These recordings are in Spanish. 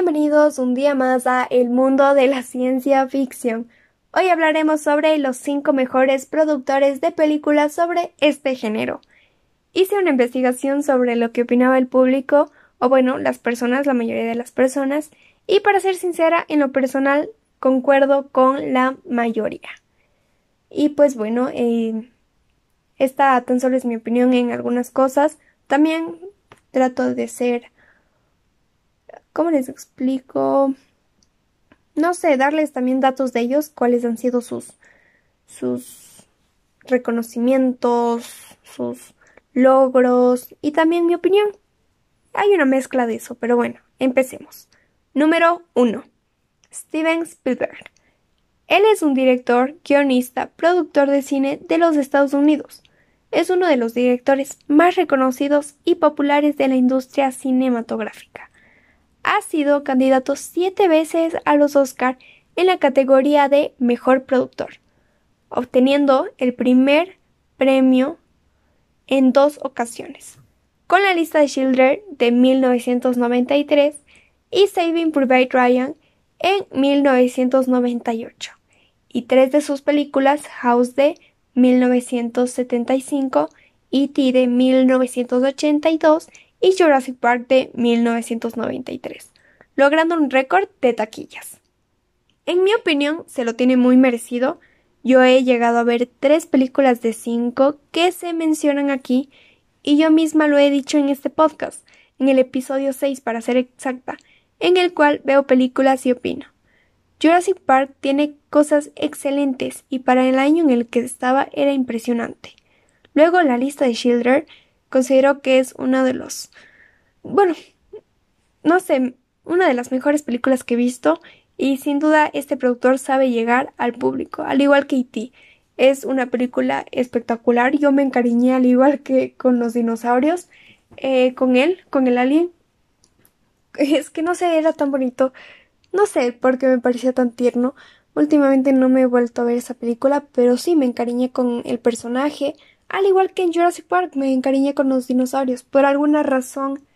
Bienvenidos un día más a El mundo de la ciencia ficción. Hoy hablaremos sobre los cinco mejores productores de películas sobre este género. Hice una investigación sobre lo que opinaba el público, o bueno, las personas, la mayoría de las personas, y para ser sincera, en lo personal concuerdo con la mayoría. Y pues bueno, eh, esta tan solo es mi opinión en algunas cosas. También trato de ser ¿Cómo les explico? No sé, darles también datos de ellos, cuáles han sido sus, sus reconocimientos, sus logros y también mi opinión. Hay una mezcla de eso, pero bueno, empecemos. Número 1. Steven Spielberg. Él es un director, guionista, productor de cine de los Estados Unidos. Es uno de los directores más reconocidos y populares de la industria cinematográfica ha sido candidato siete veces a los Oscar en la categoría de Mejor Productor, obteniendo el primer premio en dos ocasiones, con la lista de Schindler de 1993 y Saving Private Ryan en 1998, y tres de sus películas House de 1975, E.T. de 1982 y Jurassic Park de 1993, logrando un récord de taquillas. En mi opinión, se lo tiene muy merecido. Yo he llegado a ver tres películas de cinco que se mencionan aquí y yo misma lo he dicho en este podcast, en el episodio 6 para ser exacta, en el cual veo películas y opino. Jurassic Park tiene cosas excelentes y para el año en el que estaba era impresionante. Luego la lista de Schindler considero que es uno de los, bueno, no sé, una de las mejores películas que he visto y sin duda este productor sabe llegar al público, al igual que E.T. Es una película espectacular, yo me encariñé al igual que con los dinosaurios, eh, con él, con el alien. Es que no sé, era tan bonito, no sé por qué me parecía tan tierno. Últimamente no me he vuelto a ver esa película, pero sí me encariñé con el personaje, al igual que en Jurassic Park me encariñé con los dinosaurios. Por alguna razón,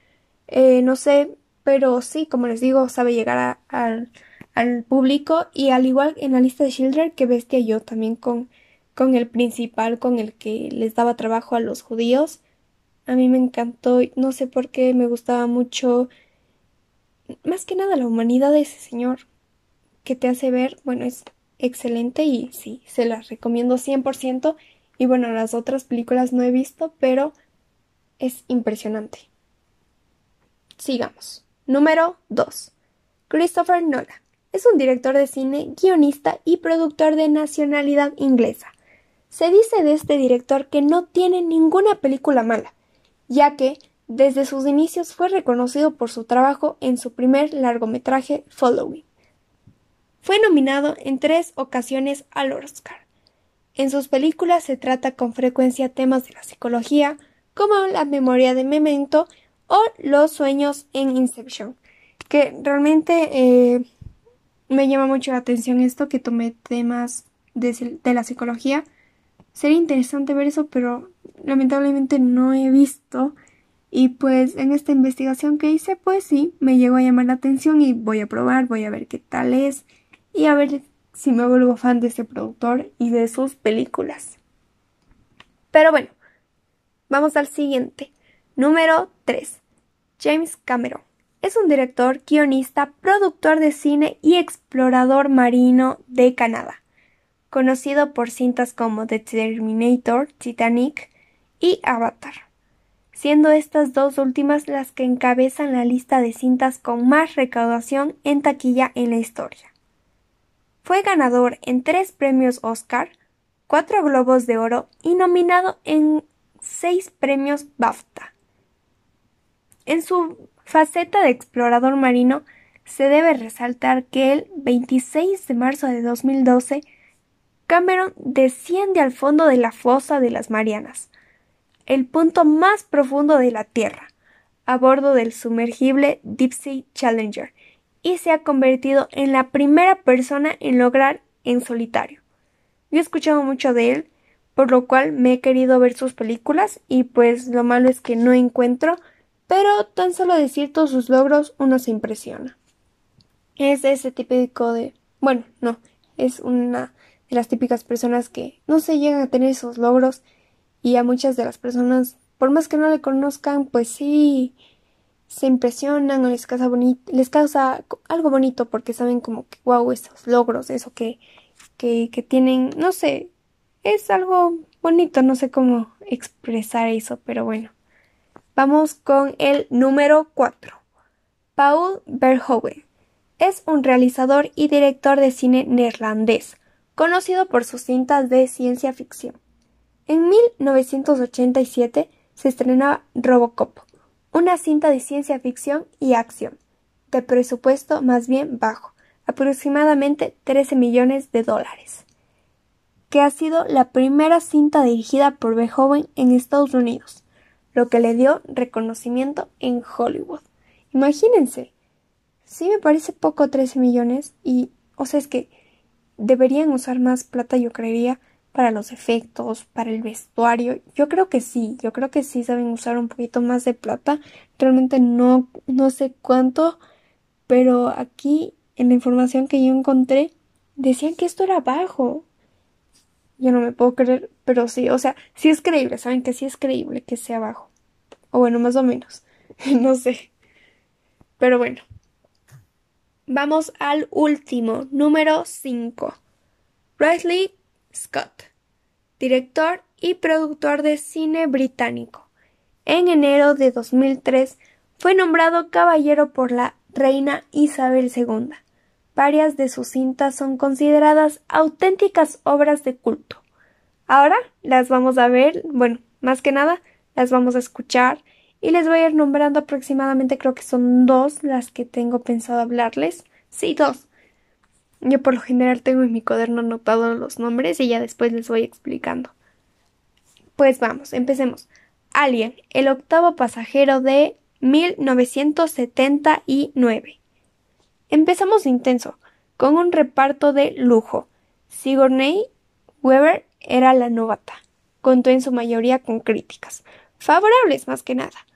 eh, no sé, pero sí, como les digo, sabe llegar al, al público. Y al igual en la lista de Schindler que bestia yo también con, con el principal, con el que les daba trabajo a los judíos. A mí me encantó, no sé por qué me gustaba mucho. Más que nada la humanidad de ese señor que te hace ver, bueno, es excelente y sí, se las recomiendo 100%. Y bueno, las otras películas no he visto, pero es impresionante. Sigamos. Número 2. Christopher Nolan. Es un director de cine, guionista y productor de nacionalidad inglesa. Se dice de este director que no tiene ninguna película mala, ya que desde sus inicios fue reconocido por su trabajo en su primer largometraje Following. Fue nominado en tres ocasiones al Oscar. En sus películas se trata con frecuencia temas de la psicología, como la memoria de Memento o los sueños en Inception, que realmente eh, me llama mucho la atención esto, que tome temas de, de la psicología. Sería interesante ver eso, pero lamentablemente no he visto. Y pues en esta investigación que hice, pues sí, me llegó a llamar la atención y voy a probar, voy a ver qué tal es y a ver si me vuelvo fan de este productor y de sus películas. Pero bueno, vamos al siguiente. Número 3. James Cameron. Es un director, guionista, productor de cine y explorador marino de Canadá, conocido por cintas como The Terminator, Titanic y Avatar, siendo estas dos últimas las que encabezan la lista de cintas con más recaudación en taquilla en la historia. Fue ganador en tres premios Oscar, cuatro Globos de Oro y nominado en seis premios BAFTA. En su faceta de explorador marino, se debe resaltar que el 26 de marzo de 2012 Cameron desciende al fondo de la fosa de las Marianas, el punto más profundo de la Tierra, a bordo del sumergible Deep Sea Challenger, y se ha convertido en la primera persona en lograr en solitario. Yo he escuchado mucho de él, por lo cual me he querido ver sus películas y pues lo malo es que no encuentro, pero tan solo decir todos sus logros uno se impresiona. es ese típico de, bueno, no, es una de las típicas personas que no se llegan a tener esos logros y a muchas de las personas, por más que no le conozcan, pues sí se impresionan o les causa, les causa algo bonito porque saben como que, wow, esos logros, eso que, que, que tienen, no sé, es algo bonito, no sé cómo expresar eso, pero bueno. Vamos con el número 4. Paul Verhoeven. Es un realizador y director de cine neerlandés, conocido por sus cintas de ciencia ficción. En 1987 se estrenaba Robocop, una cinta de ciencia ficción y acción, de presupuesto más bien bajo, aproximadamente 13 millones de dólares, que ha sido la primera cinta dirigida por Verhoeven en Estados Unidos, lo que le dio reconocimiento en Hollywood. Imagínense, sí me parece poco 13 millones y, o sea, es que deberían usar más plata, yo creería, para los efectos, para el vestuario. Yo creo que sí, yo creo que sí saben usar un poquito más de plata. Realmente no, no sé cuánto, pero aquí en la información que yo encontré decían que esto era bajo. Yo no me puedo creer, pero sí, o sea, sí es creíble, saben que sí es creíble que sea bajo. O bueno, más o menos. no sé. Pero bueno. Vamos al último, número 5. Riley Scott, director y productor de cine británico. En enero de 2003 fue nombrado caballero por la reina Isabel II. Varias de sus cintas son consideradas auténticas obras de culto. Ahora las vamos a ver, bueno, más que nada, las vamos a escuchar y les voy a ir nombrando aproximadamente, creo que son dos las que tengo pensado hablarles. Sí, dos. Yo por lo general tengo en mi cuaderno anotado los nombres y ya después les voy explicando. Pues vamos, empecemos. Alien, el octavo pasajero de 1979. Empezamos intenso, con un reparto de lujo. Sigourney Weaver era la novata. Contó en su mayoría con críticas, favorables más que nada,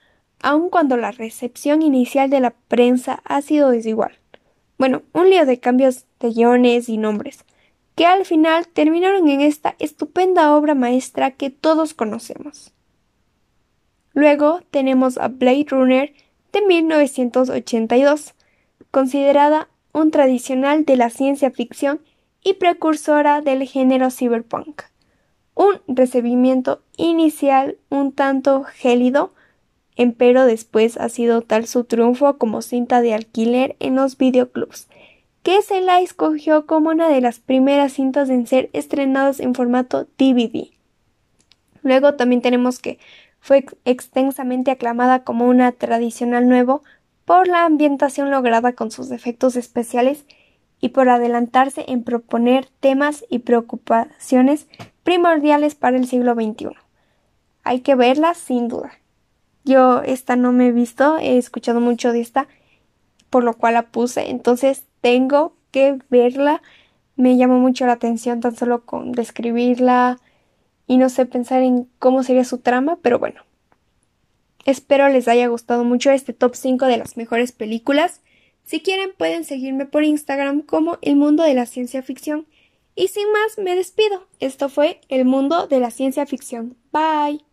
aun cuando la recepción inicial de la prensa ha sido desigual. Bueno, un lío de cambios de guiones y nombres, que al final terminaron en esta estupenda obra maestra que todos conocemos. Luego tenemos a Blade Runner de 1982, considerada un tradicional de la ciencia ficción y precursora del género cyberpunk. Un recibimiento inicial un tanto gélido empero después ha sido tal su triunfo como cinta de alquiler en los videoclubs, que se la escogió como una de las primeras cintas en ser estrenadas en formato DVD. Luego también tenemos que fue extensamente aclamada como una tradicional nuevo por la ambientación lograda con sus efectos especiales y por adelantarse en proponer temas y preocupaciones primordiales para el siglo XXI. Hay que verla sin duda. Yo esta no me he visto, he escuchado mucho de esta, por lo cual la puse, entonces tengo que verla. Me llamó mucho la atención tan solo con describirla y no sé pensar en cómo sería su trama, pero bueno. Espero les haya gustado mucho este top 5 de las mejores películas. Si quieren pueden seguirme por Instagram como El Mundo de la Ciencia Ficción. Y sin más, me despido. Esto fue El Mundo de la Ciencia Ficción. Bye.